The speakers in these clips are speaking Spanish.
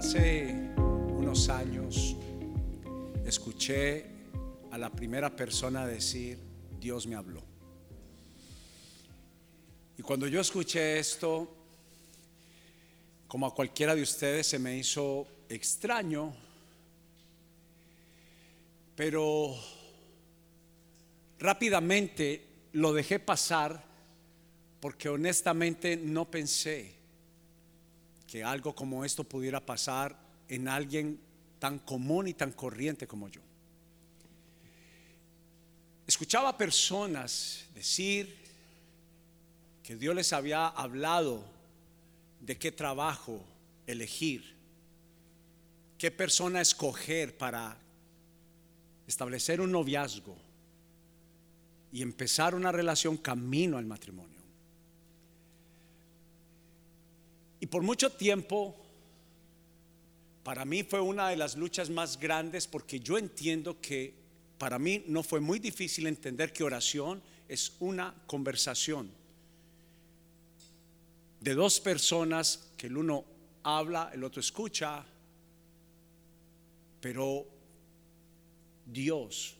Hace unos años escuché a la primera persona decir, Dios me habló. Y cuando yo escuché esto, como a cualquiera de ustedes se me hizo extraño, pero rápidamente lo dejé pasar porque honestamente no pensé que algo como esto pudiera pasar en alguien tan común y tan corriente como yo. Escuchaba personas decir que Dios les había hablado de qué trabajo elegir, qué persona escoger para establecer un noviazgo y empezar una relación camino al matrimonio. Y por mucho tiempo, para mí fue una de las luchas más grandes porque yo entiendo que para mí no fue muy difícil entender que oración es una conversación de dos personas que el uno habla, el otro escucha, pero Dios,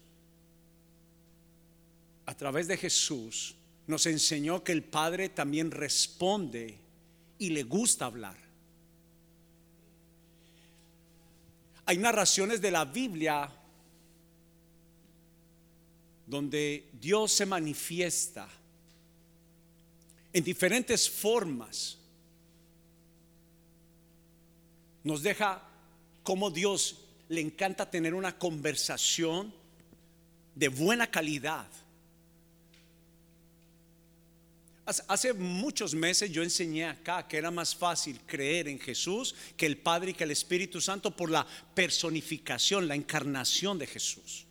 a través de Jesús, nos enseñó que el Padre también responde y le gusta hablar. Hay narraciones de la Biblia donde Dios se manifiesta en diferentes formas. Nos deja como Dios le encanta tener una conversación de buena calidad Hace muchos meses yo enseñé acá que era más fácil creer en Jesús que el Padre y que el Espíritu Santo por la personificación, la encarnación de Jesús.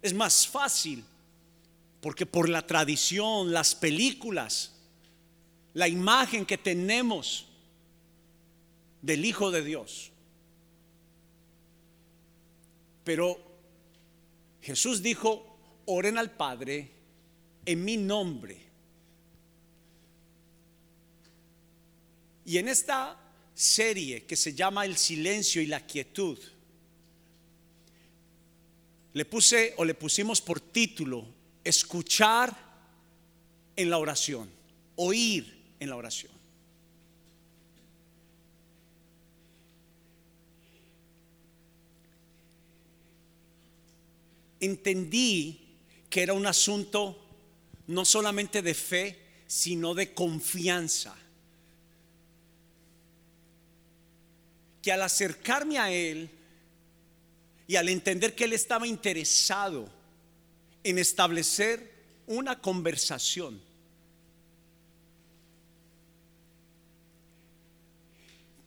Es más fácil porque por la tradición, las películas, la imagen que tenemos del Hijo de Dios. Pero Jesús dijo, oren al Padre en mi nombre. Y en esta serie que se llama El silencio y la quietud, le puse o le pusimos por título escuchar en la oración, oír en la oración. Entendí que era un asunto no solamente de fe, sino de confianza. Que al acercarme a Él y al entender que Él estaba interesado en establecer una conversación,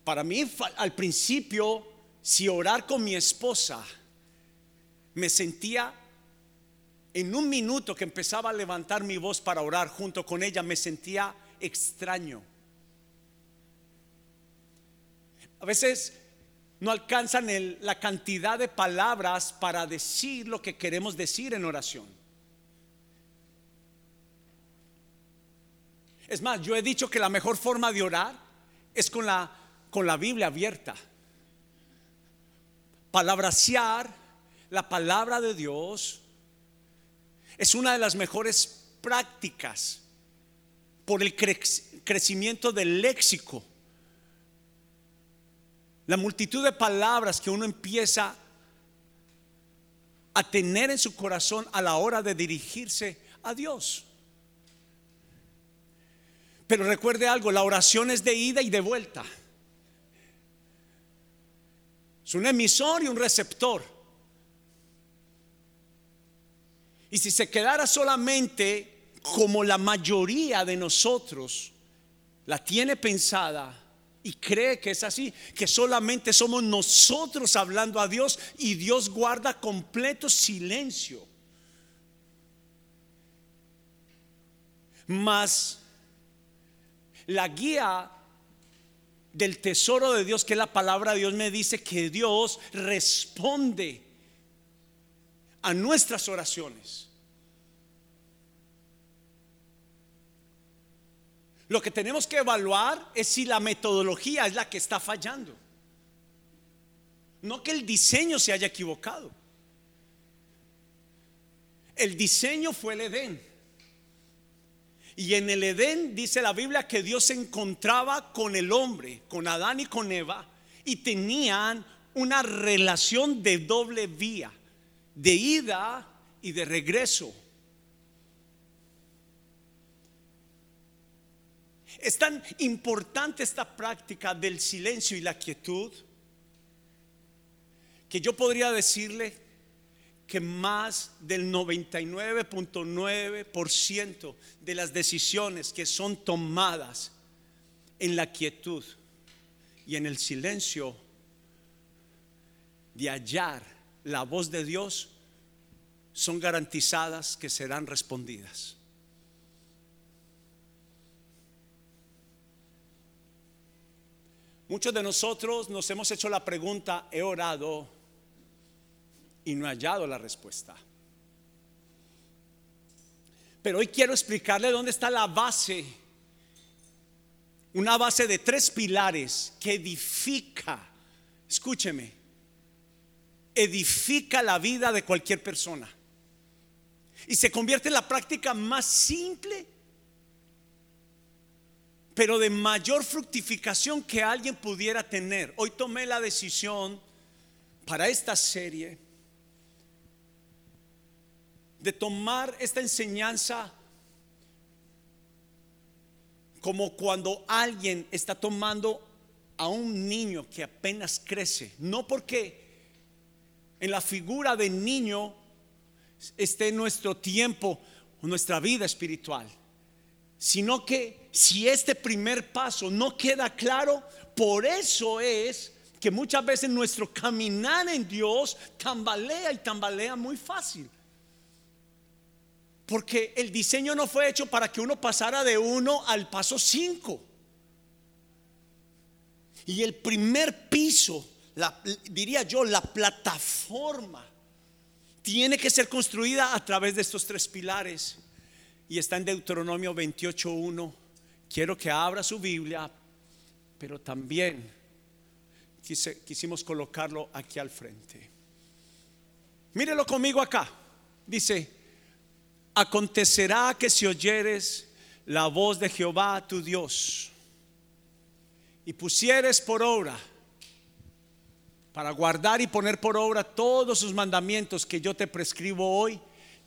para mí al principio, si orar con mi esposa, me sentía en un minuto que empezaba a levantar mi voz para orar junto con ella, me sentía extraño. A veces no alcanzan la cantidad de palabras para decir lo que queremos decir en oración. Es más, yo he dicho que la mejor forma de orar es con la, con la Biblia abierta. Palabrasear la palabra de Dios es una de las mejores prácticas por el crecimiento del léxico. La multitud de palabras que uno empieza a tener en su corazón a la hora de dirigirse a Dios. Pero recuerde algo, la oración es de ida y de vuelta. Es un emisor y un receptor. Y si se quedara solamente como la mayoría de nosotros la tiene pensada y cree que es así, que solamente somos nosotros hablando a Dios y Dios guarda completo silencio. Mas la guía del tesoro de Dios, que es la palabra de Dios, me dice que Dios responde a nuestras oraciones. Lo que tenemos que evaluar es si la metodología es la que está fallando. No que el diseño se haya equivocado. El diseño fue el Edén. Y en el Edén dice la Biblia que Dios se encontraba con el hombre, con Adán y con Eva, y tenían una relación de doble vía, de ida y de regreso. Es tan importante esta práctica del silencio y la quietud que yo podría decirle que más del 99.9% de las decisiones que son tomadas en la quietud y en el silencio de hallar la voz de Dios son garantizadas que serán respondidas. Muchos de nosotros nos hemos hecho la pregunta, he orado y no he hallado la respuesta. Pero hoy quiero explicarle dónde está la base, una base de tres pilares que edifica, escúcheme, edifica la vida de cualquier persona. Y se convierte en la práctica más simple, pero de mayor fructificación que alguien pudiera tener. Hoy tomé la decisión para esta serie de tomar esta enseñanza como cuando alguien está tomando a un niño que apenas crece, no porque en la figura de niño esté nuestro tiempo, nuestra vida espiritual, sino que si este primer paso no queda claro, por eso es que muchas veces nuestro caminar en Dios tambalea y tambalea muy fácil. Porque el diseño no fue hecho para que uno pasara de uno al paso cinco. Y el primer piso, diría yo, la plataforma, tiene que ser construida a través de estos tres pilares. Y está en Deuteronomio 28.1. Quiero que abra su Biblia, pero también quisimos colocarlo aquí al frente. Mírelo conmigo acá. Dice, Acontecerá que si oyeres la voz de Jehová tu Dios y pusieres por obra para guardar y poner por obra todos sus mandamientos que yo te prescribo hoy,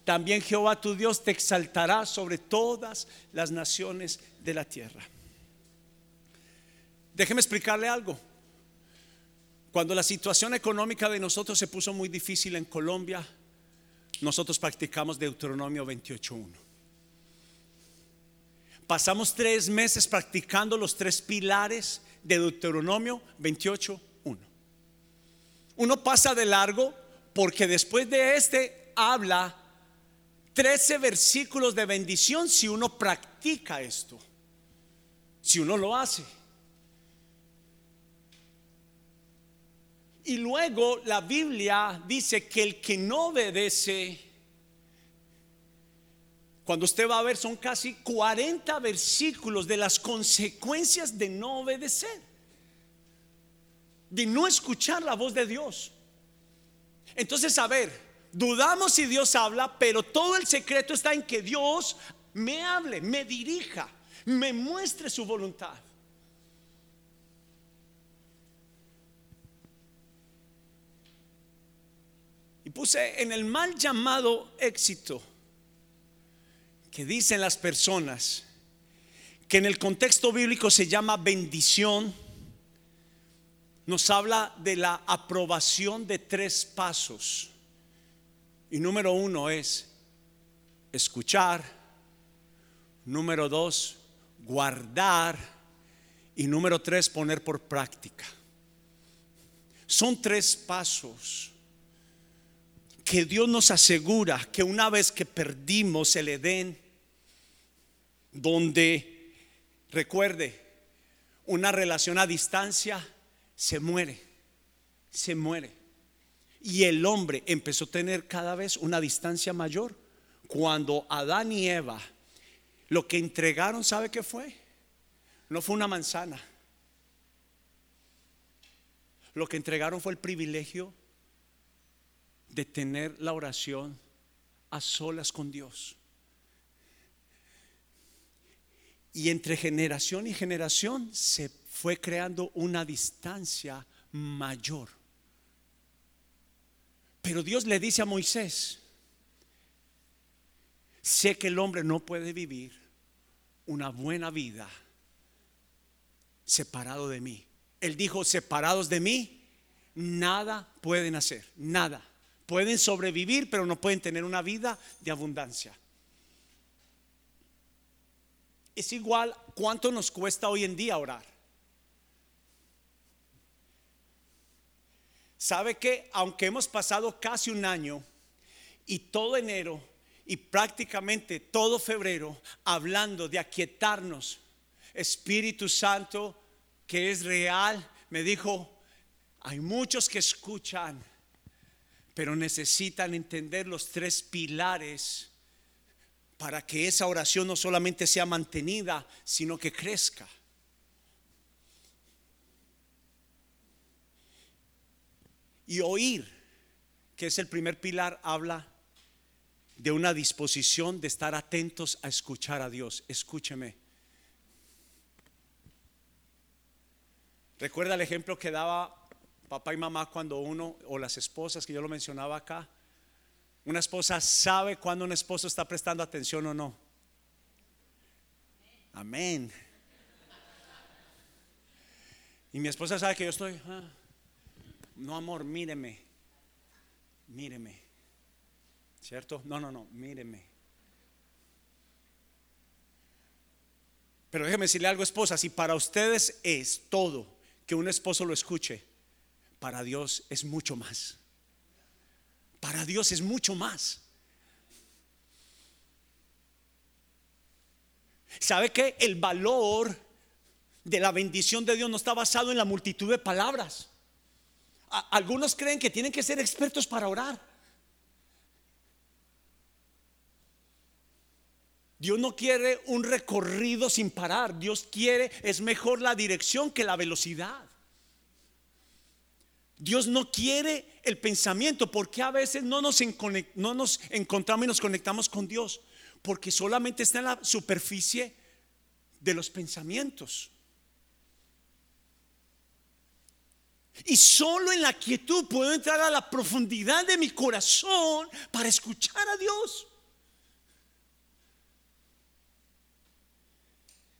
también Jehová tu Dios te exaltará sobre todas las naciones de la tierra. Déjeme explicarle algo. Cuando la situación económica de nosotros se puso muy difícil en Colombia, nosotros practicamos Deuteronomio 28.1. Pasamos tres meses practicando los tres pilares de Deuteronomio 28.1. Uno pasa de largo porque después de este habla 13 versículos de bendición si uno practica esto, si uno lo hace. Y luego la Biblia dice que el que no obedece, cuando usted va a ver, son casi 40 versículos de las consecuencias de no obedecer, de no escuchar la voz de Dios. Entonces, a ver, dudamos si Dios habla, pero todo el secreto está en que Dios me hable, me dirija, me muestre su voluntad. puse en el mal llamado éxito que dicen las personas, que en el contexto bíblico se llama bendición, nos habla de la aprobación de tres pasos. Y número uno es escuchar, número dos, guardar y número tres, poner por práctica. Son tres pasos que Dios nos asegura que una vez que perdimos el Edén, donde, recuerde, una relación a distancia se muere, se muere. Y el hombre empezó a tener cada vez una distancia mayor. Cuando Adán y Eva lo que entregaron, ¿sabe qué fue? no fue una manzana. Lo que entregaron fue el privilegio de tener la oración a solas con Dios. Y entre generación y generación se fue creando una distancia mayor. Pero Dios le dice a Moisés, sé que el hombre no puede vivir una buena vida separado de mí. Él dijo, separados de mí, nada pueden hacer, nada. Pueden sobrevivir, pero no pueden tener una vida de abundancia. Es igual cuánto nos cuesta hoy en día orar. ¿Sabe que aunque hemos pasado casi un año y todo enero y prácticamente todo febrero hablando de aquietarnos, Espíritu Santo, que es real, me dijo, hay muchos que escuchan, pero necesitan entender los tres pilares para que esa oración no solamente sea mantenida, sino que crezca. Y oír, que es el primer pilar, habla de una disposición de estar atentos a escuchar a Dios. Escúcheme. Recuerda el ejemplo que daba papá y mamá cuando uno, o las esposas que yo lo mencionaba acá, una esposa sabe cuando un esposo está prestando atención o no. Amén. Y mi esposa sabe que yo estoy, ah, no amor, míreme, míreme. ¿Cierto? No, no, no, míreme. Pero déjeme decirle algo, esposa, si para ustedes es todo que un esposo lo escuche, para Dios es mucho más. Para Dios es mucho más. ¿Sabe que el valor de la bendición de Dios no está basado en la multitud de palabras? Algunos creen que tienen que ser expertos para orar. Dios no quiere un recorrido sin parar. Dios quiere, es mejor la dirección que la velocidad. Dios no quiere el pensamiento, porque a veces no nos, no nos encontramos y nos conectamos con Dios, porque solamente está en la superficie de los pensamientos. Y solo en la quietud puedo entrar a la profundidad de mi corazón para escuchar a Dios.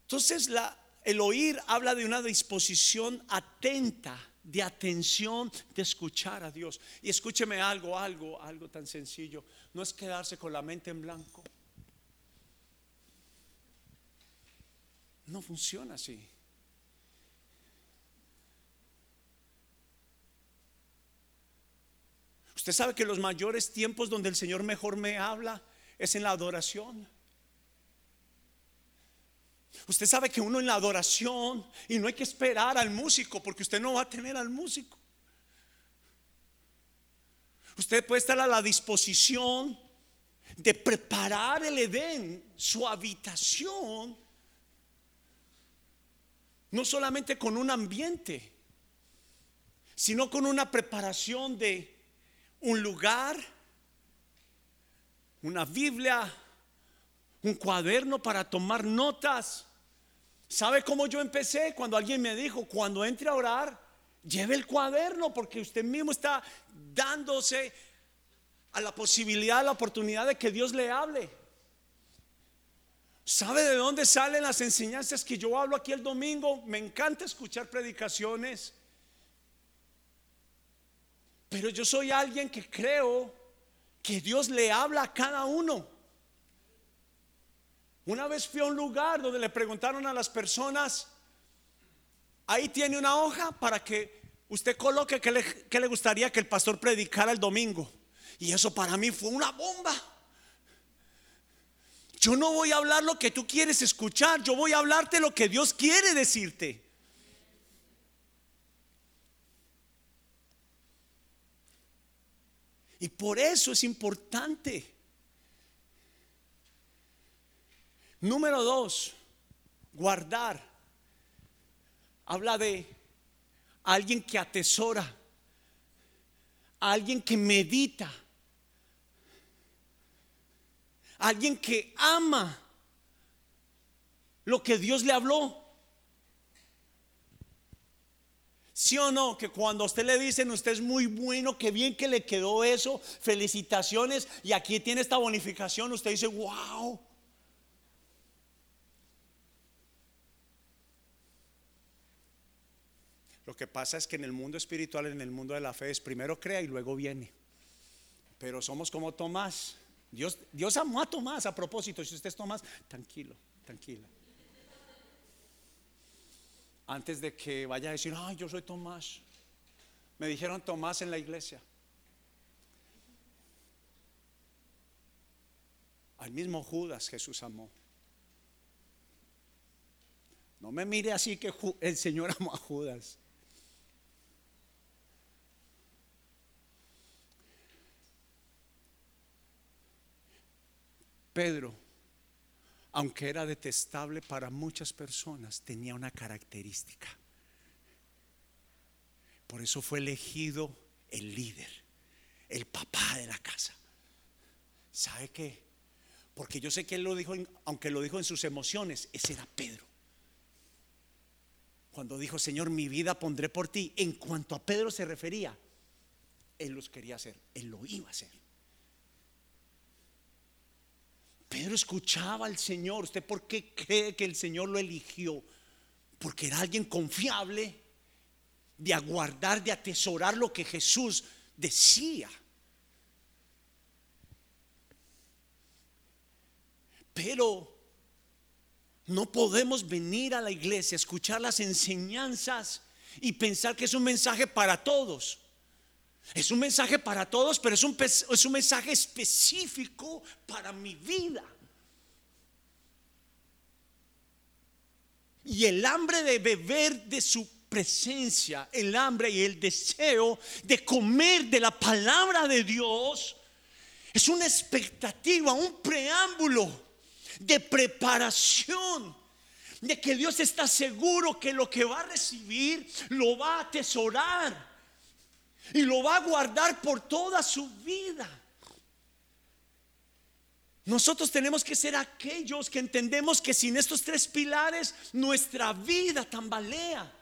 Entonces la, el oír habla de una disposición atenta de atención, de escuchar a Dios. Y escúcheme algo, algo, algo tan sencillo. No es quedarse con la mente en blanco. No funciona así. Usted sabe que los mayores tiempos donde el Señor mejor me habla es en la adoración. Usted sabe que uno en la adoración y no hay que esperar al músico porque usted no va a tener al músico. Usted puede estar a la disposición de preparar el Edén, su habitación, no solamente con un ambiente, sino con una preparación de un lugar, una Biblia, un cuaderno para tomar notas ¿Sabe cómo yo empecé? Cuando alguien me dijo, cuando entre a orar, lleve el cuaderno porque usted mismo está dándose a la posibilidad, a la oportunidad de que Dios le hable. ¿Sabe de dónde salen las enseñanzas que yo hablo aquí el domingo? Me encanta escuchar predicaciones. Pero yo soy alguien que creo que Dios le habla a cada uno. Una vez fui a un lugar donde le preguntaron a las personas, ahí tiene una hoja para que usted coloque que le, gustaría que el pastor predicara el domingo. Y eso para mí fue una bomba. Yo no voy a hablar lo que tú quieres escuchar, yo voy a hablarte lo que Dios quiere decirte. Y por eso es importante Número dos, guardar habla de alguien que atesora, alguien que medita, alguien que ama lo que Dios le habló. ¿Sí o no? Que cuando a usted le dicen, usted es muy bueno, que bien que le quedó eso, felicitaciones, y aquí tiene esta bonificación, usted dice, wow. Lo que pasa es que en el mundo espiritual, en el mundo de la fe, es primero crea y luego viene. Pero somos como Tomás. Dios, Dios amó a Tomás a propósito. Si usted es Tomás, tranquilo, tranquila antes de que vaya a decir, ay, yo soy Tomás. Me dijeron Tomás en la iglesia. Al mismo Judas Jesús amó. No me mire así que el Señor amó a Judas. Pedro aunque era detestable para muchas personas, tenía una característica. Por eso fue elegido el líder, el papá de la casa. ¿Sabe qué? Porque yo sé que él lo dijo, aunque lo dijo en sus emociones, ese era Pedro. Cuando dijo, Señor, mi vida pondré por ti, en cuanto a Pedro se refería, él los quería hacer, él lo iba a hacer. Pedro escuchaba al Señor. ¿Usted por qué cree que el Señor lo eligió? Porque era alguien confiable de aguardar, de atesorar lo que Jesús decía. Pero no podemos venir a la iglesia, escuchar las enseñanzas y pensar que es un mensaje para todos. Es un mensaje para todos, pero es un, es un mensaje específico para mi vida. Y el hambre de beber de su presencia, el hambre y el deseo de comer de la palabra de Dios, es una expectativa, un preámbulo de preparación de que Dios está seguro que lo que va a recibir lo va a atesorar y lo va a guardar por toda su vida. Nosotros tenemos que ser aquellos que entendemos que sin estos tres pilares nuestra vida tambalea.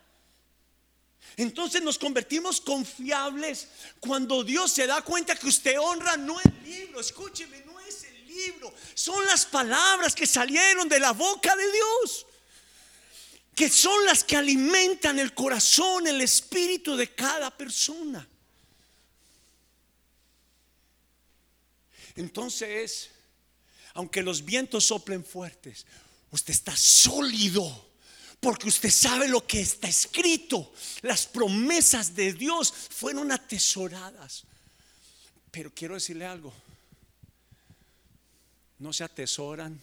Entonces nos convertimos confiables cuando Dios se da cuenta que usted honra no el libro, escúcheme, no es el libro, son las palabras que salieron de la boca de Dios, que son las que alimentan el corazón, el espíritu de cada persona. Entonces, aunque los vientos soplen fuertes, usted está sólido. Porque usted sabe lo que está escrito. Las promesas de Dios fueron atesoradas. Pero quiero decirle algo. No se atesoran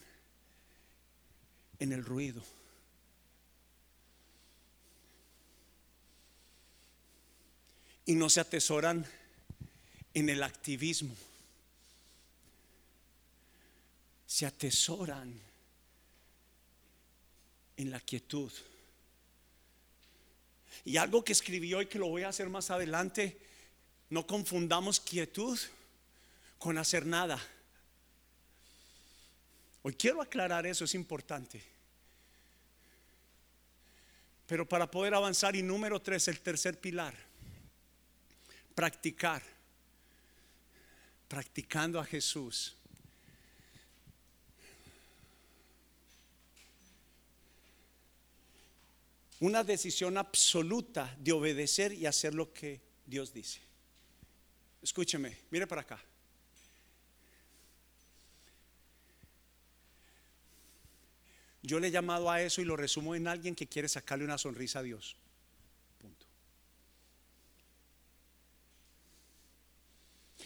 en el ruido. Y no se atesoran en el activismo se atesoran en la quietud. Y algo que escribí hoy que lo voy a hacer más adelante, no confundamos quietud con hacer nada. Hoy quiero aclarar eso, es importante. Pero para poder avanzar, y número tres, el tercer pilar, practicar, practicando a Jesús. Una decisión absoluta de obedecer y hacer lo que Dios dice. Escúcheme, mire para acá. Yo le he llamado a eso y lo resumo en alguien que quiere sacarle una sonrisa a Dios.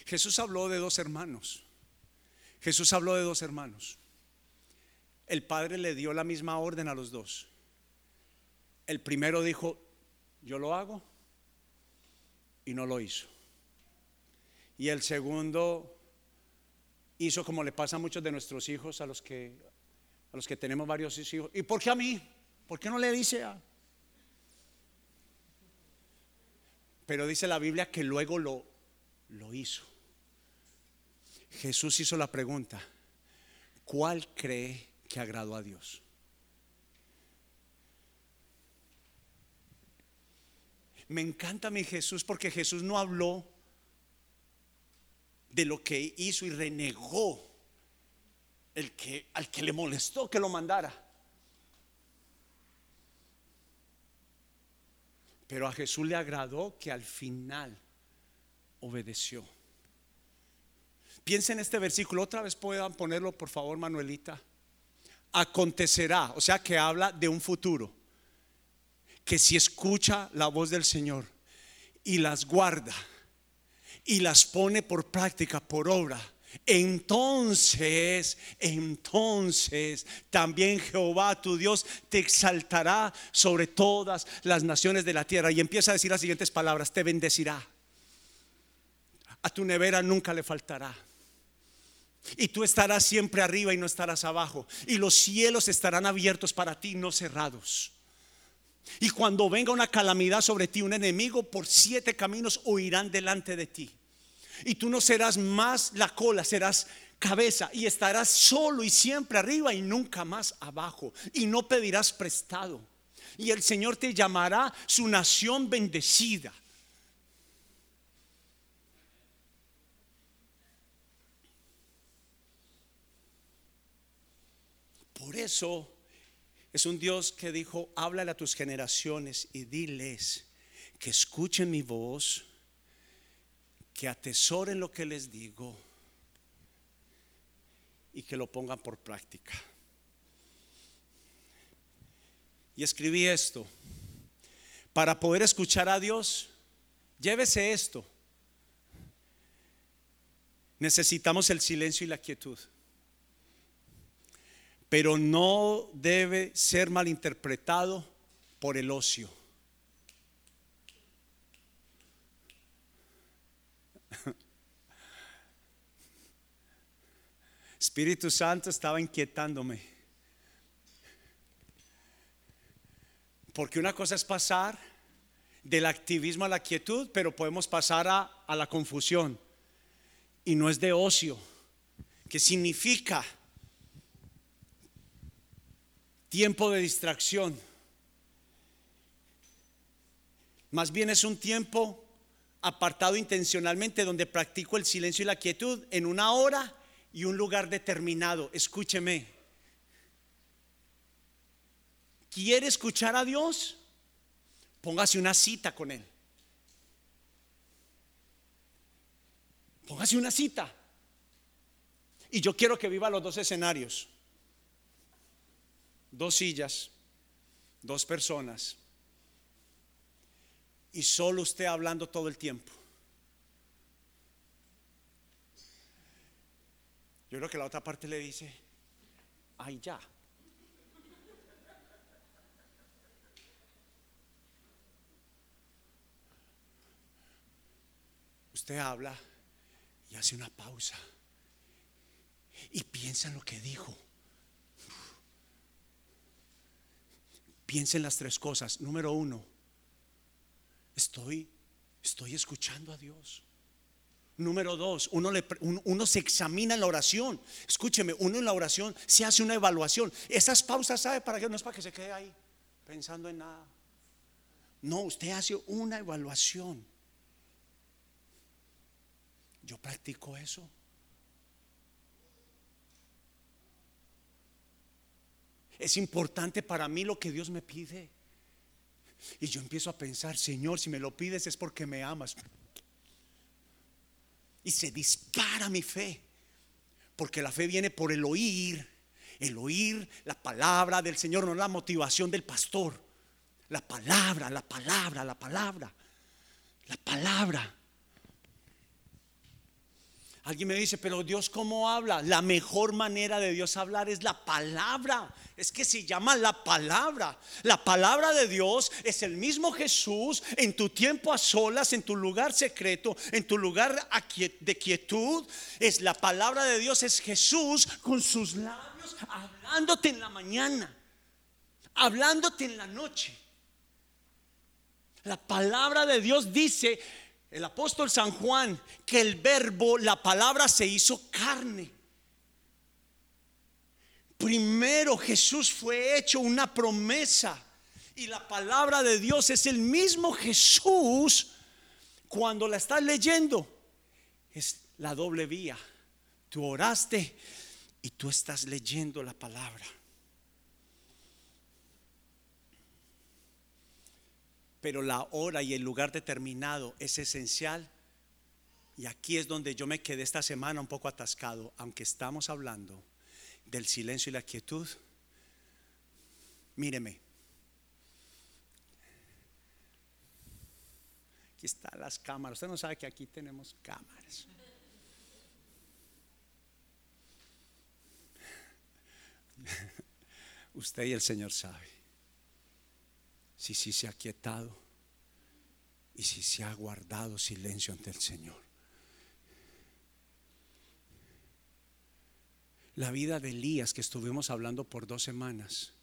Jesús habló de dos hermanos. Jesús habló de dos hermanos. El Padre le dio la misma orden a los dos. El primero dijo, yo lo hago y no lo hizo. Y el segundo hizo como le pasa a muchos de nuestros hijos, a los que, a los que tenemos varios hijos. ¿Y por qué a mí? ¿Por qué no le dice a? Pero dice la Biblia que luego lo, lo hizo. Jesús hizo la pregunta, ¿cuál cree que agradó a Dios? Me encanta mi Jesús porque Jesús no habló de lo que hizo y renegó el que, al que le molestó que lo mandara. Pero a Jesús le agradó que al final obedeció. Piensa en este versículo, otra vez puedan ponerlo por favor, Manuelita. Acontecerá, o sea que habla de un futuro, que si escucha la voz del Señor y las guarda y las pone por práctica, por obra, entonces, entonces también Jehová tu Dios te exaltará sobre todas las naciones de la tierra. Y empieza a decir las siguientes palabras, te bendecirá. A tu nevera nunca le faltará. Y tú estarás siempre arriba y no estarás abajo. Y los cielos estarán abiertos para ti, no cerrados. Y cuando venga una calamidad sobre ti, un enemigo, por siete caminos huirán delante de ti. Y tú no serás más la cola, serás cabeza y estarás solo y siempre arriba y nunca más abajo. Y no pedirás prestado. Y el Señor te llamará su nación bendecida. Por eso es un Dios que dijo, háblale a tus generaciones y diles que escuchen mi voz que atesoren lo que les digo y que lo pongan por práctica. Y escribí esto. Para poder escuchar a Dios, llévese esto. Necesitamos el silencio y la quietud. Pero no debe ser malinterpretado por el ocio. Espíritu Santo estaba inquietándome. Porque una cosa es pasar del activismo a la quietud, pero podemos pasar a, a la confusión. Y no es de ocio, que significa tiempo de distracción. Más bien es un tiempo apartado intencionalmente donde practico el silencio y la quietud en una hora y un lugar determinado. Escúcheme. ¿Quiere escuchar a Dios? Póngase una cita con Él. Póngase una cita. Y yo quiero que viva los dos escenarios. Dos sillas, dos personas. Y solo usted hablando todo el tiempo. Yo creo que la otra parte le dice, ay ya. Usted habla y hace una pausa y piensa en lo que dijo. Piensa en las tres cosas. Número uno, estoy, estoy escuchando a Dios. Número dos, uno, uno, se examina en la oración. Escúcheme, uno en la oración se hace una evaluación. Esas pausas, ¿sabe para qué? No es para que se quede ahí pensando en nada. No, usted hace una evaluación. Yo practico eso. Es importante para mí lo que Dios me pide. Y yo empiezo a pensar, Señor, si me lo pides es porque me amas y se dispara mi fe. Porque la fe viene por el oír, el oír la palabra del Señor, no la motivación del pastor. La palabra, la palabra, la palabra, la palabra. Alguien me dice, pero Dios cómo habla? La mejor manera de Dios hablar es la palabra. Es que se llama la palabra. La palabra de Dios es el mismo Jesús en tu tiempo a solas, en tu lugar secreto, en tu lugar de quietud. Es la palabra de Dios, es Jesús con sus labios hablándote en la mañana, hablándote en la noche. La palabra de Dios dice, el apóstol San Juan, que el verbo, la palabra se hizo carne. Primero Jesús fue hecho una promesa y la palabra de Dios es el mismo Jesús cuando la estás leyendo. Es la doble vía. Tú oraste y tú estás leyendo la palabra. Pero la hora y el lugar determinado es esencial. Y aquí es donde yo me quedé esta semana un poco atascado, aunque estamos hablando del silencio y la quietud. Míreme. Aquí están las cámaras. Usted no sabe que aquí tenemos cámaras. Usted y el Señor sabe si sí se ha quietado y si se ha guardado silencio ante el Señor. La vida de Elías que estuvimos hablando por dos semanas.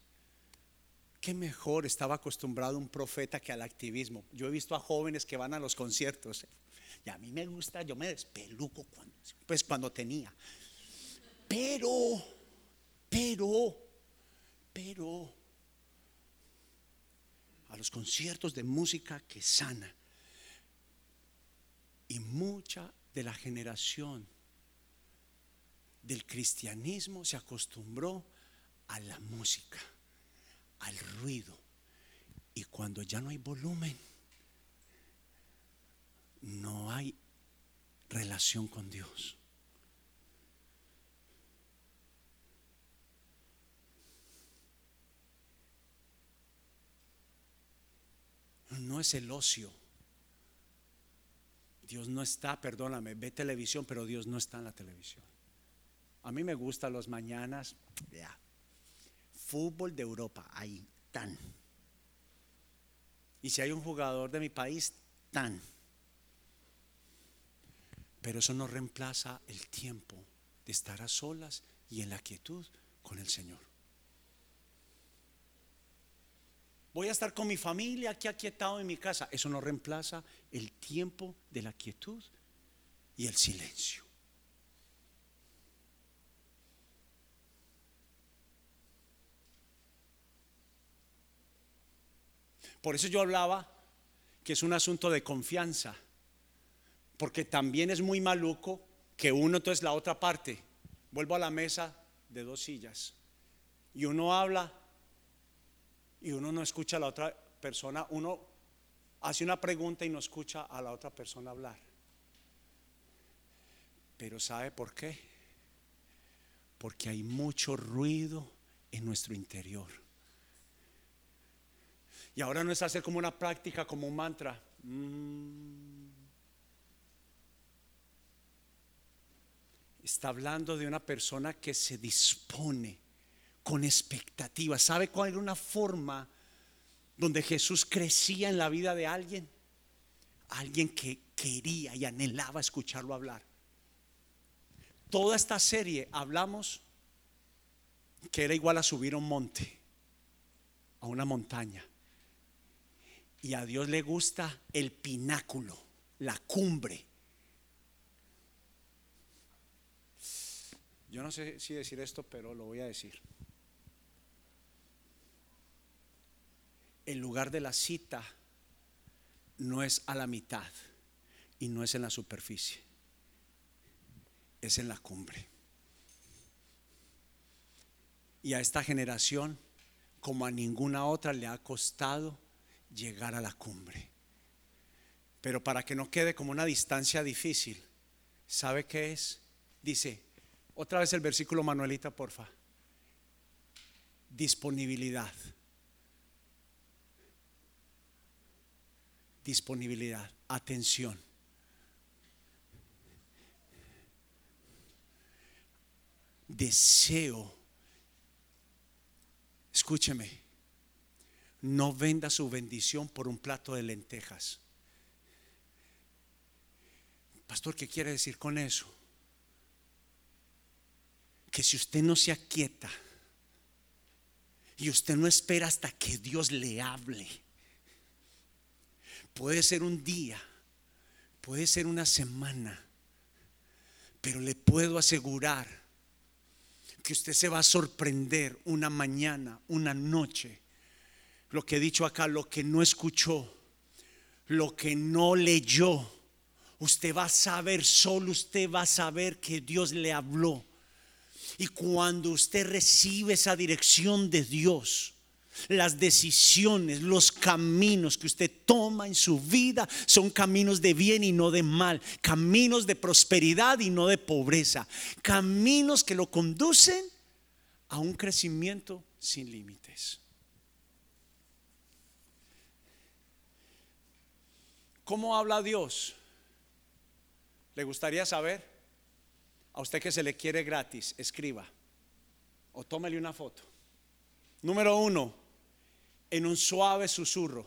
Qué mejor estaba acostumbrado un profeta que al activismo. Yo he visto a jóvenes que van a los conciertos y a mí me gusta, yo me despeluco cuando, pues cuando tenía. Pero, pero, pero, a los conciertos de música que sana. Y mucha de la generación del cristianismo se acostumbró a la música, al ruido. Y cuando ya no hay volumen, no hay relación con Dios. No es el ocio. Dios no está, perdóname, ve televisión, pero Dios no está en la televisión. A mí me gustan los mañanas, fútbol de Europa, ahí, tan. Y si hay un jugador de mi país, tan. Pero eso no reemplaza el tiempo de estar a solas y en la quietud con el Señor. Voy a estar con mi familia aquí aquietado en mi casa. Eso no reemplaza el tiempo de la quietud y el silencio. Por eso yo hablaba que es un asunto de confianza, porque también es muy maluco que uno, entonces la otra parte, vuelvo a la mesa de dos sillas, y uno habla y uno no escucha a la otra persona, uno hace una pregunta y no escucha a la otra persona hablar. Pero ¿sabe por qué? Porque hay mucho ruido en nuestro interior. Y ahora no es hacer como una práctica, como un mantra. Mm. Está hablando de una persona que se dispone con expectativa. ¿Sabe cuál era una forma donde Jesús crecía en la vida de alguien? Alguien que quería y anhelaba escucharlo hablar. Toda esta serie hablamos que era igual a subir a un monte, a una montaña. Y a Dios le gusta el pináculo, la cumbre. Yo no sé si decir esto, pero lo voy a decir. El lugar de la cita no es a la mitad y no es en la superficie, es en la cumbre. Y a esta generación, como a ninguna otra, le ha costado llegar a la cumbre. Pero para que no quede como una distancia difícil, ¿sabe qué es? Dice, otra vez el versículo Manuelita, porfa. Disponibilidad. Disponibilidad, atención. Deseo. Escúcheme no venda su bendición por un plato de lentejas. Pastor, ¿qué quiere decir con eso? Que si usted no se aquieta y usted no espera hasta que Dios le hable, puede ser un día, puede ser una semana, pero le puedo asegurar que usted se va a sorprender una mañana, una noche. Lo que he dicho acá, lo que no escuchó, lo que no leyó, usted va a saber, solo usted va a saber que Dios le habló. Y cuando usted recibe esa dirección de Dios, las decisiones, los caminos que usted toma en su vida son caminos de bien y no de mal, caminos de prosperidad y no de pobreza, caminos que lo conducen a un crecimiento sin límites. ¿Cómo habla Dios? ¿Le gustaría saber? A usted que se le quiere gratis, escriba o tómele una foto. Número uno, en un suave susurro.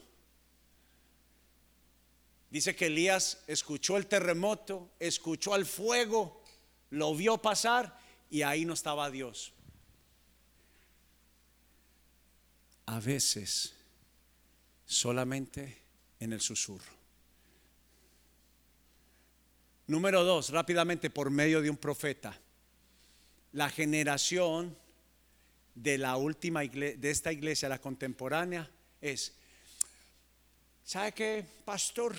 Dice que Elías escuchó el terremoto, escuchó al fuego, lo vio pasar y ahí no estaba Dios. A veces solamente en el susurro. Número dos, rápidamente por medio de un profeta. La generación de la última iglesia, de esta iglesia, la contemporánea, es, ¿sabe qué, pastor?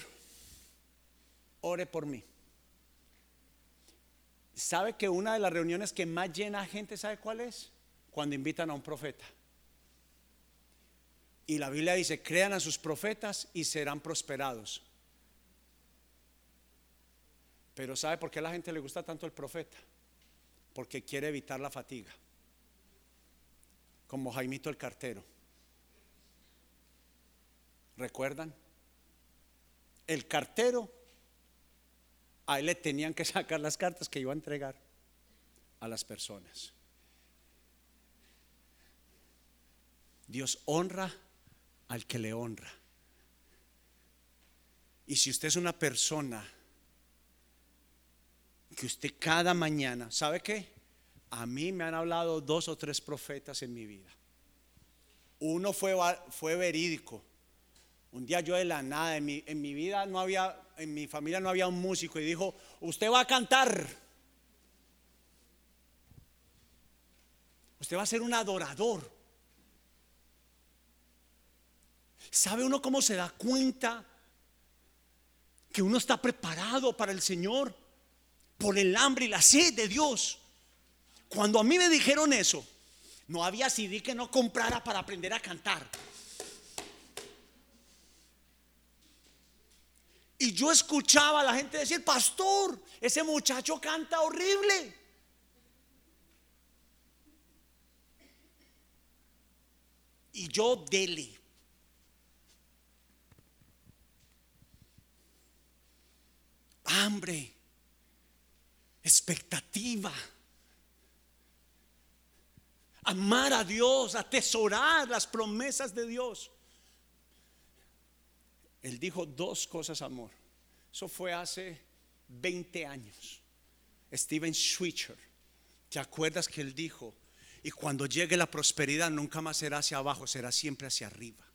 Ore por mí. ¿Sabe que una de las reuniones que más llena a gente, ¿sabe cuál es? Cuando invitan a un profeta. Y la Biblia dice, crean a sus profetas y serán prosperados. Pero ¿sabe por qué a la gente le gusta tanto el profeta? Porque quiere evitar la fatiga como Jaimito el cartero. ¿Recuerdan? El cartero, a él le tenían que sacar las cartas que iba a entregar a las personas. Dios honra al que le honra. Y si usted es una persona que usted cada mañana, ¿sabe qué? A mí me han hablado dos o tres profetas en mi vida. Uno fue, fue verídico. Un día yo de la nada, en mi, en mi vida no había, en mi familia no había un músico y dijo, usted va a cantar. Usted va a ser un adorador. ¿Sabe uno cómo se da cuenta que uno está preparado para el Señor por el hambre y la sed de Dios? Cuando a mí me dijeron eso, no había CD que no comprara para aprender a cantar. Y yo escuchaba a la gente decir, pastor, ese muchacho canta horrible. Y yo dele. Hambre, expectativa amar a Dios, atesorar las promesas de Dios. Él dijo dos cosas, amor. Eso fue hace 20 años. Steven Switcher, ¿te acuerdas que él dijo? Y cuando llegue la prosperidad nunca más será hacia abajo, será siempre hacia arriba.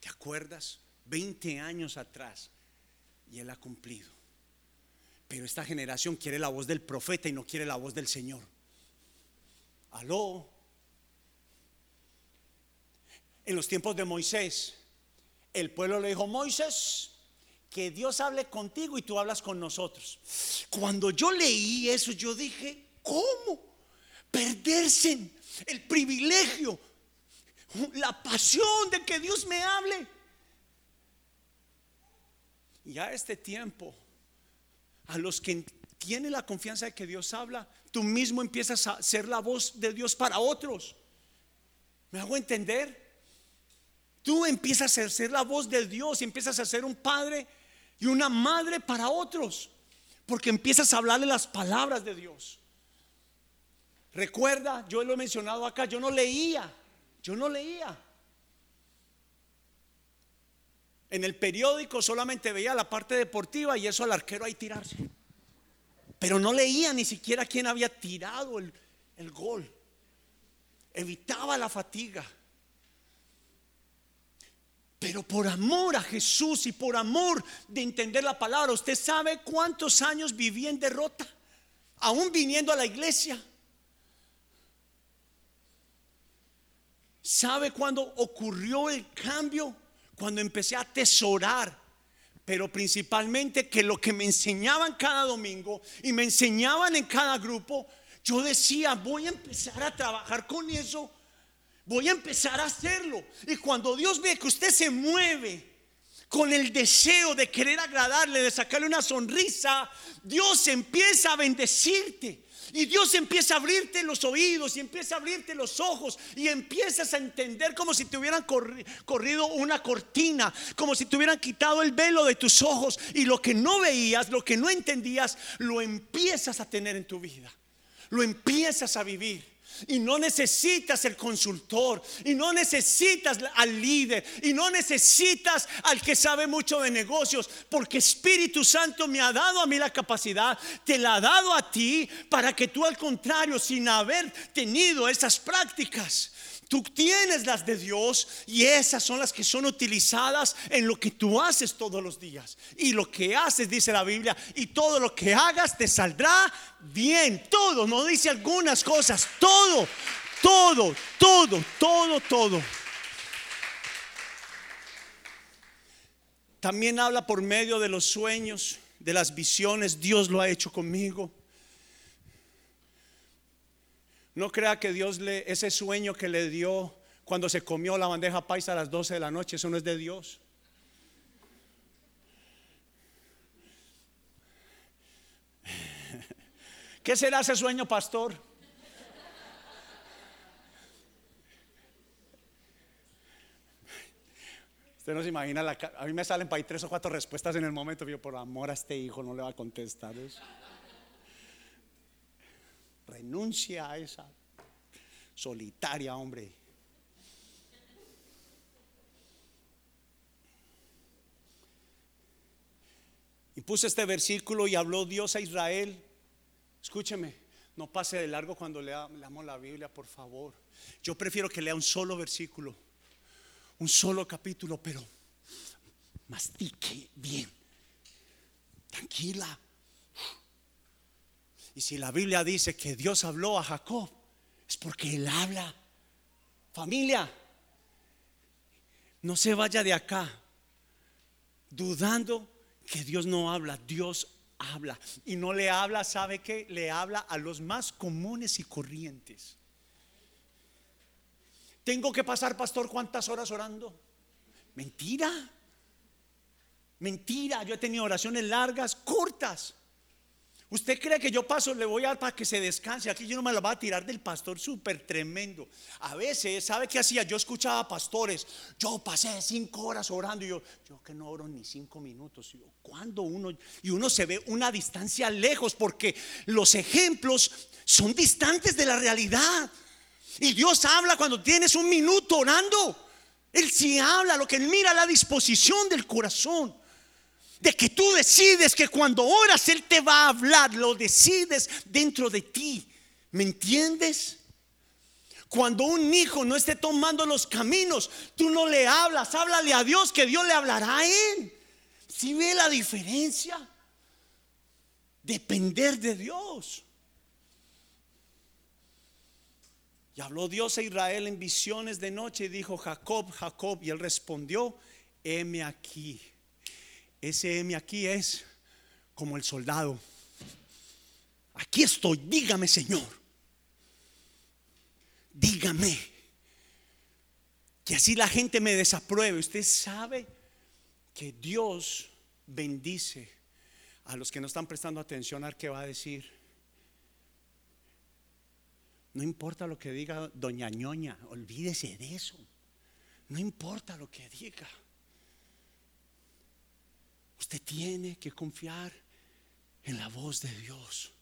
¿Te acuerdas? 20 años atrás. Y él ha cumplido. Pero esta generación quiere la voz del profeta y no quiere la voz del Señor. Aló en los tiempos de Moisés, el pueblo le dijo, Moisés, que Dios hable contigo y tú hablas con nosotros. Cuando yo leí eso, yo dije, ¿cómo? Perderse el privilegio, la pasión de que Dios me hable. Y a este tiempo, a los que tienen la confianza de que Dios habla, tú mismo empiezas a ser la voz de Dios para otros. ¿Me hago entender? Tú empiezas a ser la voz de Dios y empiezas a ser un padre y una madre para otros, porque empiezas a hablarle las palabras de Dios. Recuerda, yo lo he mencionado acá, yo no leía, yo no leía. En el periódico solamente veía la parte deportiva y eso al arquero ahí tirarse. Pero no leía ni siquiera quién había tirado el, el gol. Evitaba la fatiga. Pero por amor a Jesús y por amor de entender la palabra, usted sabe cuántos años viví en derrota, aún viniendo a la iglesia. ¿Sabe cuándo ocurrió el cambio? Cuando empecé a atesorar, pero principalmente que lo que me enseñaban cada domingo y me enseñaban en cada grupo, yo decía, voy a empezar a trabajar con eso, voy a empezar a hacerlo. Y cuando Dios ve que usted se mueve con el deseo de querer agradarle, de sacarle una sonrisa, Dios empieza a bendecirte. Y Dios empieza a abrirte los oídos y empieza a abrirte los ojos y empiezas a entender como si te hubieran corrido una cortina, como si te hubieran quitado el velo de tus ojos y lo que no veías, lo que no entendías, lo empiezas a tener en tu vida, lo empiezas a vivir. Y no necesitas el consultor, y no necesitas al líder, y no necesitas al que sabe mucho de negocios, porque Espíritu Santo me ha dado a mí la capacidad, te la ha dado a ti, para que tú al contrario, sin haber tenido esas prácticas, Tú tienes las de Dios y esas son las que son utilizadas en lo que tú haces todos los días. Y lo que haces, dice la Biblia, y todo lo que hagas te saldrá bien. Todo, no dice algunas cosas, todo, todo, todo, todo, todo. También habla por medio de los sueños, de las visiones. Dios lo ha hecho conmigo. No crea que Dios le, ese sueño que le dio cuando se comió la bandeja paisa a las 12 de la noche, eso no es de Dios. ¿Qué será ese sueño, pastor? Usted no se imagina, a mí me salen para ahí tres o cuatro respuestas en el momento, yo por amor a este hijo no le va a contestar eso renuncia a esa solitaria, hombre. Y puse este versículo y habló Dios a Israel. Escúcheme, no pase de largo cuando leamos la Biblia, por favor. Yo prefiero que lea un solo versículo, un solo capítulo, pero mastique bien. Tranquila. Y si la Biblia dice que Dios habló a Jacob, es porque Él habla. Familia, no se vaya de acá dudando que Dios no habla. Dios habla. Y no le habla, ¿sabe qué? Le habla a los más comunes y corrientes. Tengo que pasar, pastor, ¿cuántas horas orando? Mentira. Mentira. Yo he tenido oraciones largas, cortas. ¿Usted cree que yo paso, le voy a dar para que se descanse? Aquí yo no me lo voy a tirar del pastor súper tremendo. A veces, ¿sabe qué hacía? Yo escuchaba pastores, yo pasé cinco horas orando y yo, yo que no oro ni cinco minutos. Y yo, ¿cuándo uno? Y uno se ve una distancia lejos porque los ejemplos son distantes de la realidad. Y Dios habla cuando tienes un minuto orando. Él sí habla, lo que Él mira la disposición del corazón de que tú decides que cuando oras Él te va a hablar, lo decides dentro de ti. ¿Me entiendes? Cuando un hijo no esté tomando los caminos, tú no le hablas, háblale a Dios que Dios le hablará a él. Si ve la diferencia? Depender de Dios. Y habló Dios a Israel en visiones de noche y dijo, Jacob, Jacob, y él respondió, heme aquí. Ese M aquí es como el soldado. Aquí estoy, dígame Señor. Dígame. Que así la gente me desapruebe. Usted sabe que Dios bendice a los que no están prestando atención al que va a decir. No importa lo que diga doña ñoña, olvídese de eso. No importa lo que diga. Usted tiene que confiar en la voz de Dios.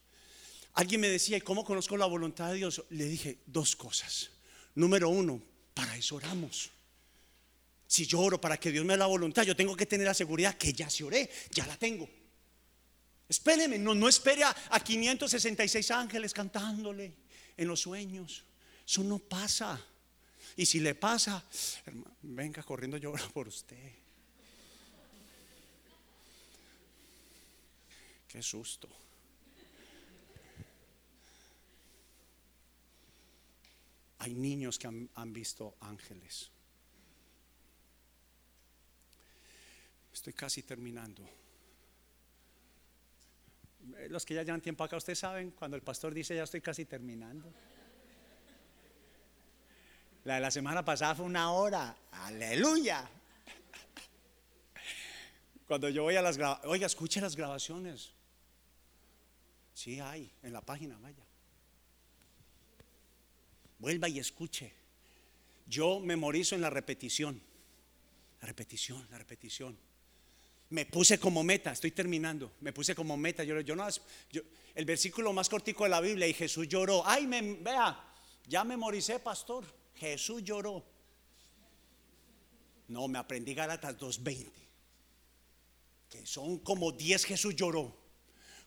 Alguien me decía, ¿y cómo conozco la voluntad de Dios? Le dije dos cosas. Número uno, para eso oramos. Si yo oro para que Dios me dé la voluntad, yo tengo que tener la seguridad que ya se oré, ya la tengo. Espéreme, no, no espere a, a 566 ángeles cantándole en los sueños. Eso no pasa. Y si le pasa, hermano, venga corriendo yo por usted. Qué susto. Hay niños que han, visto ángeles. Estoy casi terminando. Eh, Los que ya llevan tiempo acá, ustedes saben, cuando el pastor dice ya estoy casi terminando. La de la semana pasada fue una hora. Aleluya. Cuando yo voy a las grabaciones, oiga, escuche las grabaciones. Sí hay, en la página, vaya. Vuelva y escuche. Yo memorizo en la repetición. La repetición, la repetición. Me puse como meta, estoy terminando. Me puse como meta. Yo, no, el versículo más cortico de la Biblia y Jesús lloró. Ay, vea, ya memoricé, pastor. Jesús lloró. No, me aprendí Gálatas 2.20. Que son como 10 Jesús lloró.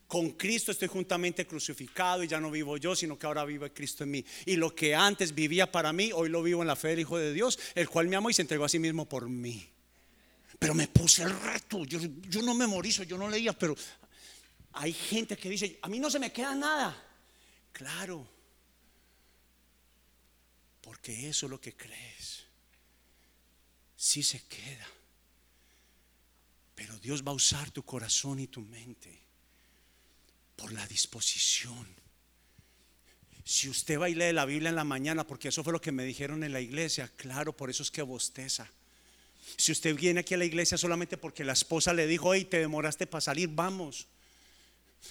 Con Cristo estoy juntamente crucificado y ya no vivo yo, sino que ahora vive Cristo en mí. Y lo que antes vivía para mí, hoy lo vivo en la fe del Hijo de Dios, el cual me amó y se entregó a sí mismo por mí. Pero me puse el reto. Yo, yo no memorizo, yo no leía, pero hay gente que dice, a mí no se me queda nada. Claro, porque eso es lo que crees. Sí se queda. Pero Dios va a usar tu corazón y tu mente por la disposición. Si usted va y lee la Biblia en la mañana, porque eso fue lo que me dijeron en la iglesia, claro, por eso es que bosteza. Si usted viene aquí a la iglesia solamente porque la esposa le dijo, hey, te demoraste para salir, vamos.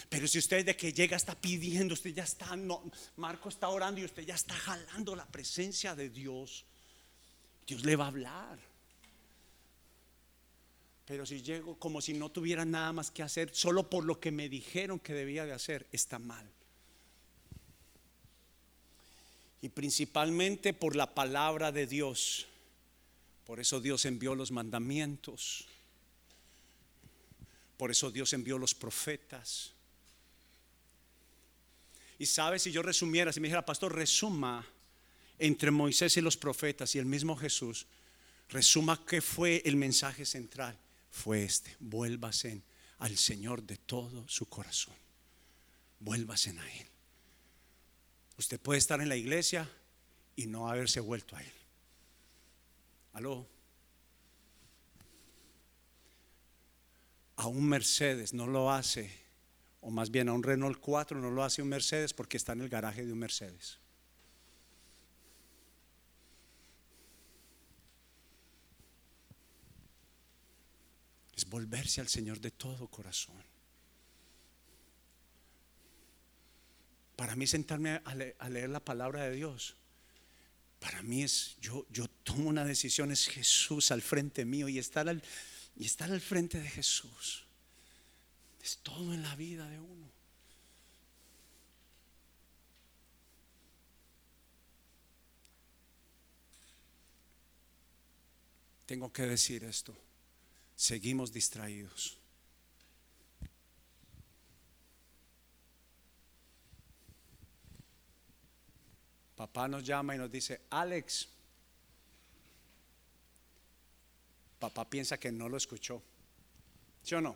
Pero si usted de que llega está pidiendo, usted ya está, no, Marco está orando y usted ya está jalando la presencia de Dios, Dios le va a hablar. Pero si llego como si no tuviera nada más que hacer, solo por lo que me dijeron que debía de hacer, está mal. Y principalmente por la palabra de Dios. Por eso Dios envió los mandamientos. Por eso Dios envió los profetas. Y sabe, si yo resumiera, si me dijera, pastor, resuma entre Moisés y los profetas y el mismo Jesús, resuma qué fue el mensaje central. Fue este, vuélvase al Señor de todo su corazón. Vuélvase a Él. Usted puede estar en la iglesia y no haberse vuelto a Él. Aló. A un Mercedes no lo hace, o más bien a un Renault 4 no lo hace un Mercedes porque está en el garaje de un Mercedes. Es volverse al Señor de todo corazón. Para mí sentarme a, le- a leer la palabra de Dios, para mí es, yo, yo tomo una decisión, es Jesús al frente mío y estar al, y estar al frente de Jesús. Es todo en la vida de uno. Tengo que decir esto. Seguimos distraídos. Papá nos llama y nos dice, Alex, papá piensa que no lo escuchó. ¿Sí o no?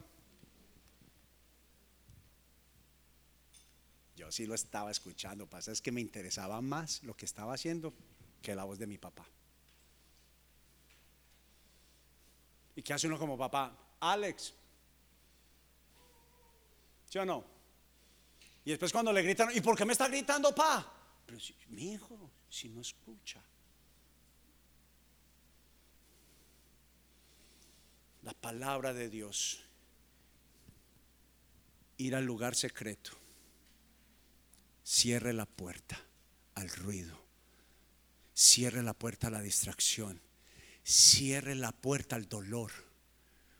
Yo sí lo estaba escuchando, pasa es que me interesaba más lo que estaba haciendo que la voz de mi papá. ¿Y qué hace uno como papá? Alex. ¿Sí o no? Y después cuando le gritan, ¿y por qué me está gritando, pa? Pero si, mi hijo, si no escucha. La palabra de Dios. Ir al lugar secreto. Cierre la puerta al ruido. Cierre la puerta a la distracción. Cierre la puerta al dolor.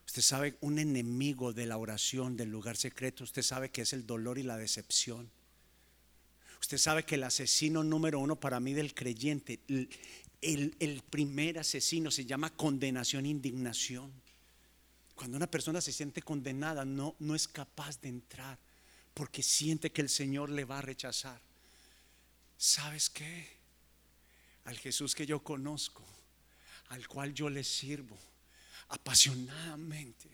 Usted sabe, un enemigo de la oración del lugar secreto, usted sabe que es el dolor y la decepción. Usted sabe que el asesino número uno para mí del creyente, el, primer asesino se llama condenación indignación. Cuando una persona se siente condenada, no, no es capaz de entrar porque siente que el Señor le va a rechazar. ¿Sabes qué? al Jesús que yo conozco, al cual yo le sirvo apasionadamente.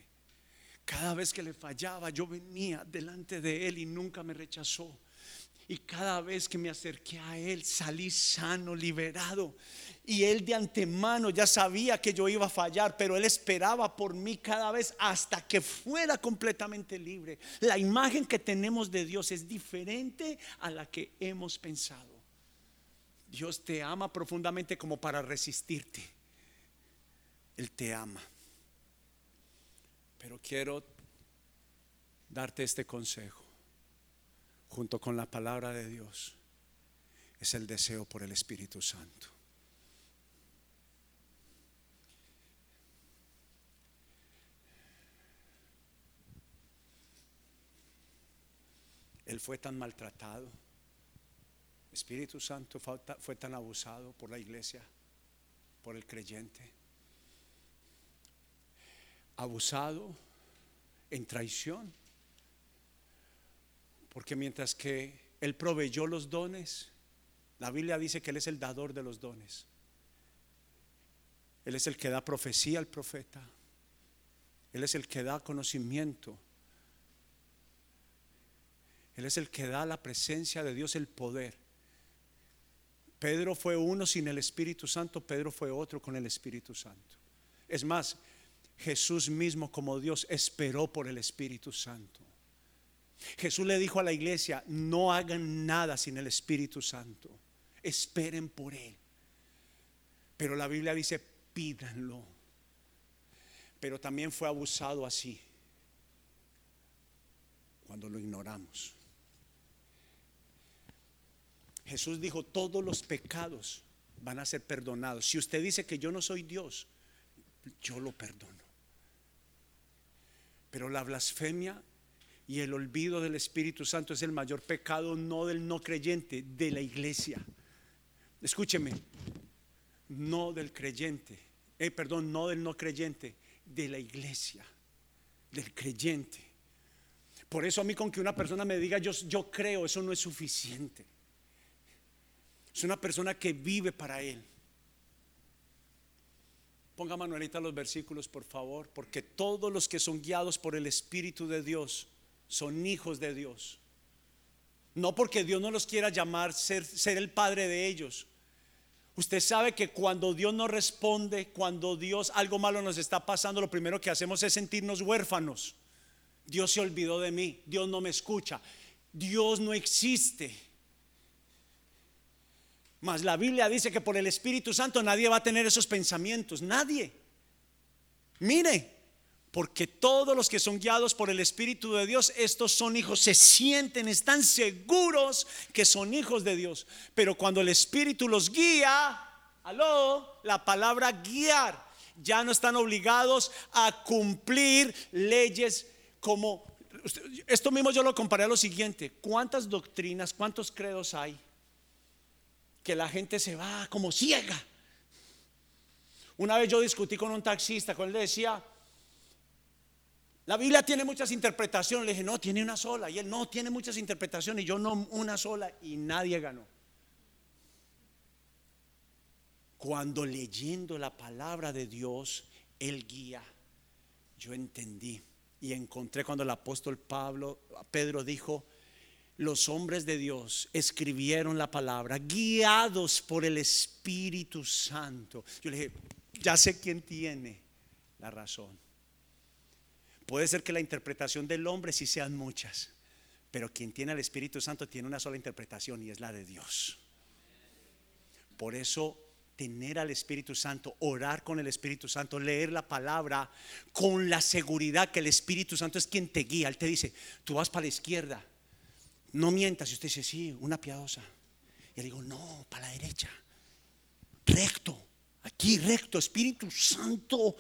Cada vez que le fallaba, yo venía delante de Él y nunca me rechazó. Y cada vez que me acerqué a Él, salí sano, liberado. Y Él de antemano ya sabía que yo iba a fallar, pero Él esperaba por mí cada vez hasta que fuera completamente libre. La imagen que tenemos de Dios es diferente a la que hemos pensado. Dios te ama profundamente como para resistirte. Él te ama. Pero quiero darte este consejo junto con la palabra de Dios. Es el deseo por el Espíritu Santo. Él fue tan maltratado. Espíritu Santo fue tan abusado por la iglesia, por el creyente. Abusado en traición. Porque mientras que Él proveyó los dones, la Biblia dice que Él es el dador de los dones. Él es el que da profecía al profeta. Él es el que da conocimiento él es el que da la presencia de Dios, el poder. Pedro fue uno sin el Espíritu Santo, Pedro fue otro con el Espíritu Santo. Es más, Jesús mismo como Dios esperó por el Espíritu Santo. Jesús le dijo a la iglesia, no hagan nada sin el Espíritu Santo, esperen por Él. Pero la Biblia dice, pídanlo. Pero también fue abusado así cuando lo ignoramos. Jesús dijo, todos los pecados van a ser perdonados. Si usted dice que yo no soy Dios, yo lo perdono. Pero la blasfemia y el olvido del Espíritu Santo es el mayor pecado, no del no creyente, de la iglesia. Escúcheme, no del creyente, eh, perdón, no del no creyente, de la iglesia, del creyente. Por eso a mí con que una persona me diga yo, yo creo, eso no es suficiente. Es una persona que vive para Él. Ponga Manuelita los versículos, por favor, porque todos los que son guiados por el Espíritu de Dios son hijos de Dios. No porque Dios no los quiera llamar ser, ser el Padre de ellos. Usted sabe que cuando Dios no responde, cuando Dios algo malo nos está pasando, lo primero que hacemos es sentirnos huérfanos. Dios se olvidó de mí, Dios no me escucha, Dios no existe. Mas la Biblia dice que por el Espíritu Santo nadie va a tener esos pensamientos, nadie. Mire, porque todos los que son guiados por el Espíritu de Dios, estos son hijos, se sienten, están seguros que son hijos de Dios. Pero cuando el Espíritu los guía, aló, la palabra guiar, ya no están obligados a cumplir leyes como... Esto mismo yo lo comparé a lo siguiente, ¿cuántas doctrinas, cuántos credos hay? Que la gente se va como ciega. Una vez yo discutí con un taxista, con él le decía, la Biblia tiene muchas interpretaciones. Le dije, no, tiene una sola. Y él, no, tiene muchas interpretaciones. Y yo, no, una sola. Y nadie ganó. Cuando leyendo la palabra de Dios, Él guía, yo entendí y encontré cuando el apóstol Pablo, Pedro dijo, los hombres de Dios escribieron la palabra guiados por el Espíritu Santo. Yo le dije, ya sé quién tiene la razón. Puede ser que la interpretación del hombre sí sean muchas, pero quien tiene al Espíritu Santo tiene una sola interpretación y es la de Dios. Por eso tener al Espíritu Santo, orar con el Espíritu Santo, leer la palabra con la seguridad que el Espíritu Santo es quien te guía. Él te dice, tú vas para la izquierda, no mientas. Y usted dice, sí, una piadosa. Y le digo, no, para la derecha. Recto. Aquí recto. Espíritu Santo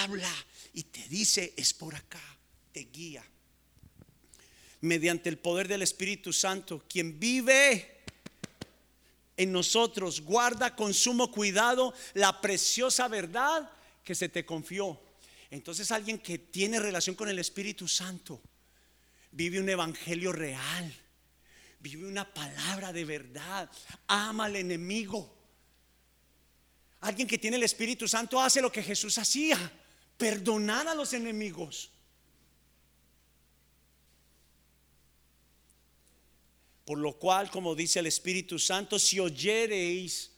habla y te dice, es por acá. Te guía. Mediante el poder del Espíritu Santo, quien vive en nosotros, guarda con sumo cuidado la preciosa verdad que se te confió. Entonces alguien que tiene relación con el Espíritu Santo vive un evangelio real, vive una palabra de verdad, ama al enemigo, Alguien que tiene el Espíritu Santo hace lo que Jesús hacía, perdonar a los enemigos. Por lo cual, como dice el Espíritu Santo, si oyereis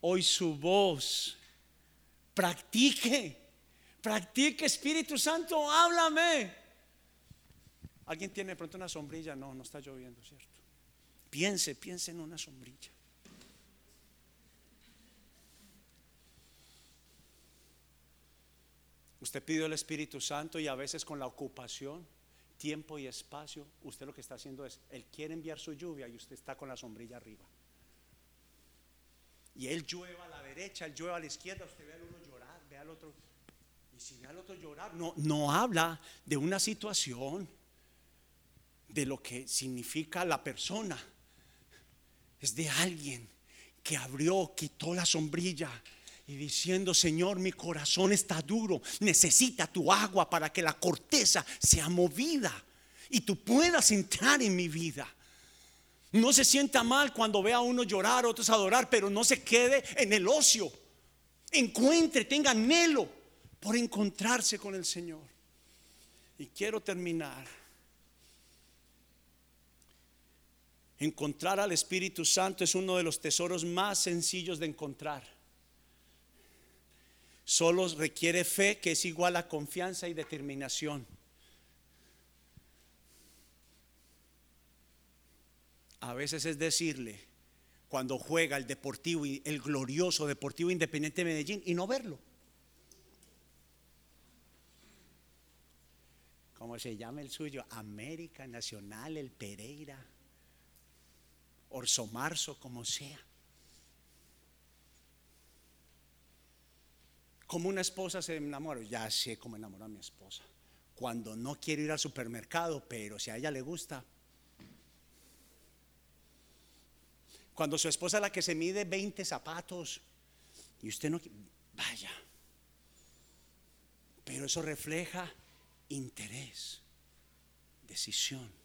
hoy su voz, practique, practique Espíritu Santo, háblame. ¿Alguien tiene de pronto una sombrilla? No, no está lloviendo, ¿cierto? Piense, piense en una sombrilla. Usted pidió el Espíritu Santo y a veces con la ocupación tiempo y espacio, usted lo que está haciendo es, Él quiere enviar su lluvia y usted está con la sombrilla arriba. Y Él llueva a la derecha, Él llueva a la izquierda, usted ve al uno llorar, ve al otro. Y si ve al otro llorar, no, no habla de una situación, de lo que significa la persona. Es de alguien que abrió, quitó la sombrilla y diciendo, Señor, mi corazón está duro, necesita tu agua para que la corteza sea movida y tú puedas entrar en mi vida. No se sienta mal cuando vea a uno llorar, otros adorar, pero no se quede en el ocio. Encuentre, tenga anhelo por encontrarse con el Señor. Y quiero terminar. Encontrar al Espíritu Santo es uno de los tesoros más sencillos de encontrar solo requiere fe que es igual a confianza y determinación. A veces es decirle, cuando juega el Deportivo, el glorioso Deportivo Independiente de Medellín, y no verlo. ¿Cómo se llama el suyo? América Nacional, el Pereira, Orso Marzo, como sea. Como una esposa se enamora, ya sé cómo enamorar a mi esposa. Cuando no quiere ir al supermercado, pero si a ella le gusta. Cuando su esposa es la que se mide 20 zapatos y usted no vaya. Pero eso refleja interés, decisión.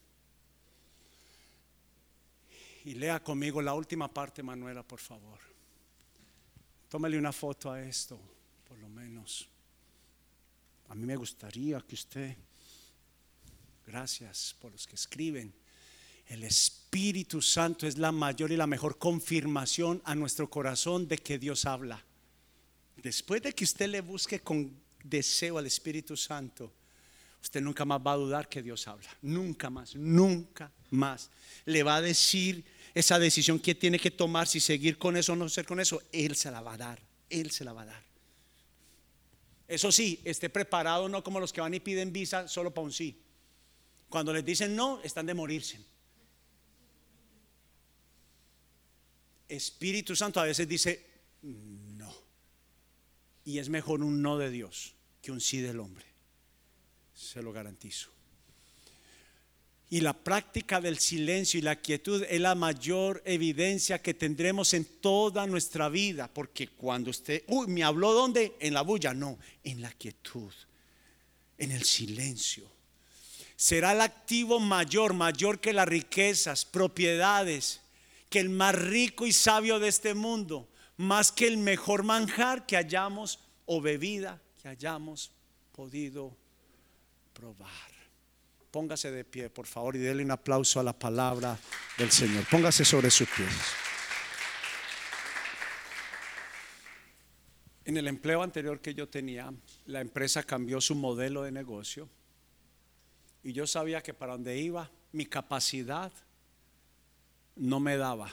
Y lea conmigo la última parte, Manuela, por favor. Tómale una foto a esto por lo menos. A mí me gustaría que usted, gracias por los que escriben, el Espíritu Santo es la mayor y la mejor confirmación a nuestro corazón de que Dios habla. Después de que usted le busque con deseo al Espíritu Santo, usted nunca más va a dudar que Dios habla. Nunca más, nunca más. Le va a decir esa decisión que tiene que tomar, si seguir con eso o no ser con eso. Él se la va a dar. Él se la va a dar. Eso sí, esté preparado no como los que van y piden visa solo para un sí. Cuando les dicen no, están de morirse. Espíritu Santo a veces dice no. Y es mejor un no de Dios que un sí del hombre. Se lo garantizo. Y la práctica del silencio y la quietud es la mayor evidencia que tendremos en toda nuestra vida. Porque cuando usted, uy, me habló dónde? En la bulla, no, en la quietud, en el silencio. Será el activo mayor, mayor que las riquezas, propiedades, que el más rico y sabio de este mundo, más que el mejor manjar que hayamos o bebida que hayamos podido probar. Póngase de pie, por favor, y déle un aplauso a la palabra del Señor. Póngase sobre sus pies. En el empleo anterior que yo tenía, la empresa cambió su modelo de negocio y yo sabía que para donde iba mi capacidad no me daba.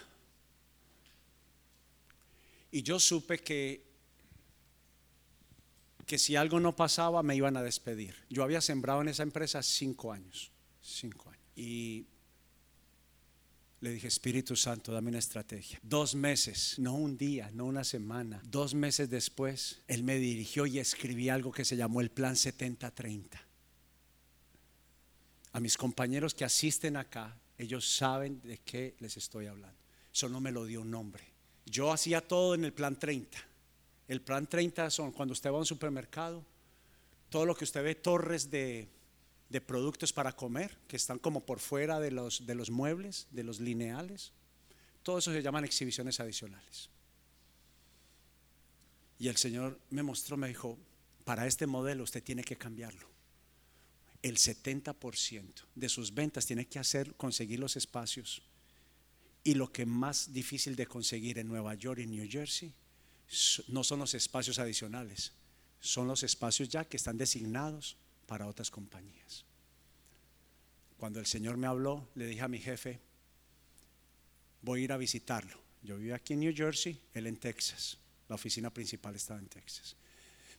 Y yo supe que que si algo no pasaba me iban a despedir. Yo había sembrado en esa empresa cinco años, cinco años. Y le dije, Espíritu Santo, dame una estrategia. Dos meses, no un día, no una semana, dos meses después, Él me dirigió y escribí algo que se llamó el Plan 7030. A mis compañeros que asisten acá, ellos saben de qué les estoy hablando. Eso no me lo dio un nombre. Yo hacía todo en el Plan 30 el plan 30 son cuando usted va a un supermercado, todo lo que usted ve, torres de, productos para comer, que están como por fuera de los, de los muebles, de los lineales. Todo eso se llaman exhibiciones adicionales. Y el Señor me mostró, me dijo, para este modelo usted tiene que cambiarlo. El 70% de sus ventas tiene que hacer conseguir los espacios. Y lo que más difícil de conseguir en Nueva York y New Jersey no son los espacios adicionales, son los espacios ya que están designados para otras compañías. Cuando el Señor me habló, le dije a mi jefe, voy a ir a visitarlo. Yo vivo aquí en New Jersey, él en Texas. La oficina principal estaba en Texas.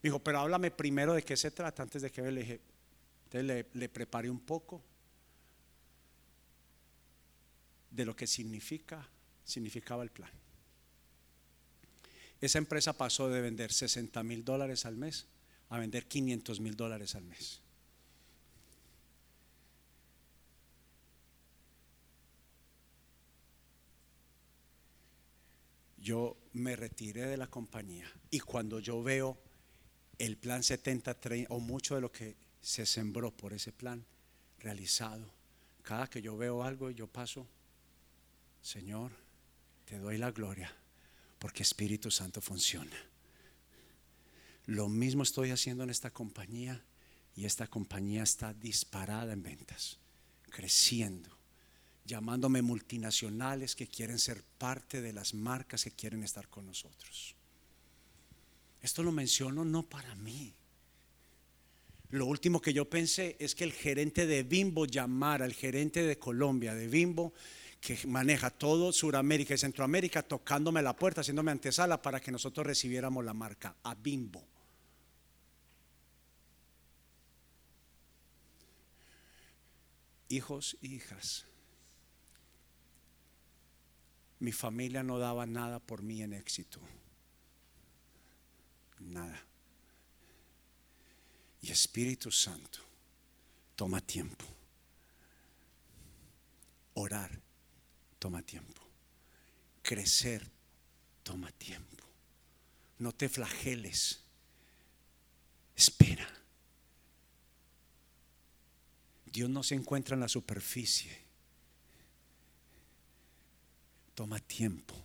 Me dijo, pero háblame primero de qué se trata antes de que me le dije. Entonces le, le preparé un poco de lo que significa, significaba el plan. Esa empresa pasó de vender 60 mil dólares al mes a vender 500 mil dólares al mes. Yo me retiré de la compañía y cuando yo veo el plan 70-30 o mucho de lo que se sembró por ese plan realizado, cada que yo veo algo yo paso, Señor, te doy la gloria porque Espíritu Santo funciona. Lo mismo estoy haciendo en esta compañía y esta compañía está disparada en ventas, creciendo, llamándome multinacionales que quieren ser parte de las marcas que quieren estar con nosotros. Esto lo menciono no para mí. Lo último que yo pensé es que el gerente de Bimbo llamara al gerente de Colombia, de Bimbo, que maneja todo Sudamérica y Centroamérica, tocándome la puerta, haciéndome antesala para que nosotros recibiéramos la marca a Bimbo. Hijos e hijas, mi familia no daba nada por mí en éxito. Nada. Y Espíritu Santo toma tiempo. Orar toma tiempo. Crecer toma tiempo. No te flageles. Espera. Dios no se encuentra en la superficie. Toma tiempo.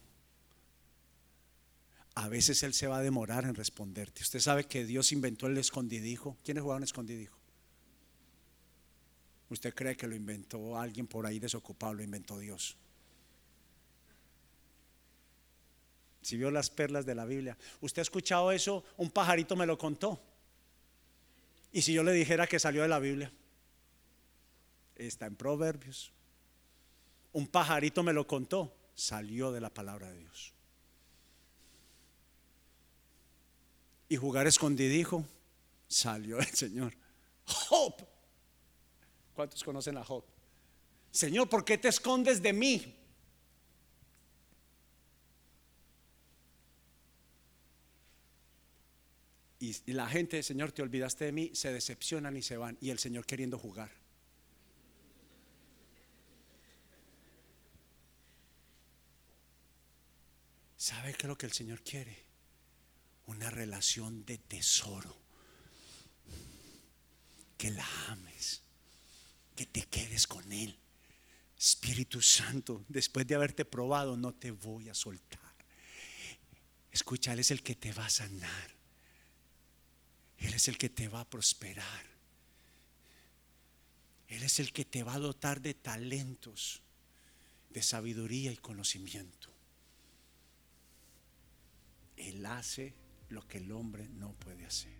A veces Él se va a demorar en responderte. Usted sabe que Dios inventó el escondidijo. ¿Quiénes jugaban escondidijo? ¿Usted cree que lo inventó alguien por ahí desocupado? Lo inventó Dios. Si vio las perlas de la Biblia. ¿Usted ha escuchado eso? Un pajarito me lo contó. Y si yo le dijera que salió de la Biblia, está en Proverbios. Un pajarito me lo contó, salió de la palabra de Dios. Y jugar escondidijo, salió el Señor. Job. ¿Cuántos conocen a Job? Señor, ¿por qué te escondes de mí? Y, la gente, Señor, te olvidaste de mí, se decepcionan y se van. Y el Señor queriendo jugar. ¿Sabe qué es lo que el Señor quiere? Una relación de tesoro. Que la ames. Que te quedes con Él. Espíritu Santo, después de haberte probado, no te voy a soltar. Escucha, Él es el que te va a sanar. Él es el que te va a prosperar. Él es el que te va a dotar de talentos, de sabiduría y conocimiento. Él hace lo que el hombre no puede hacer.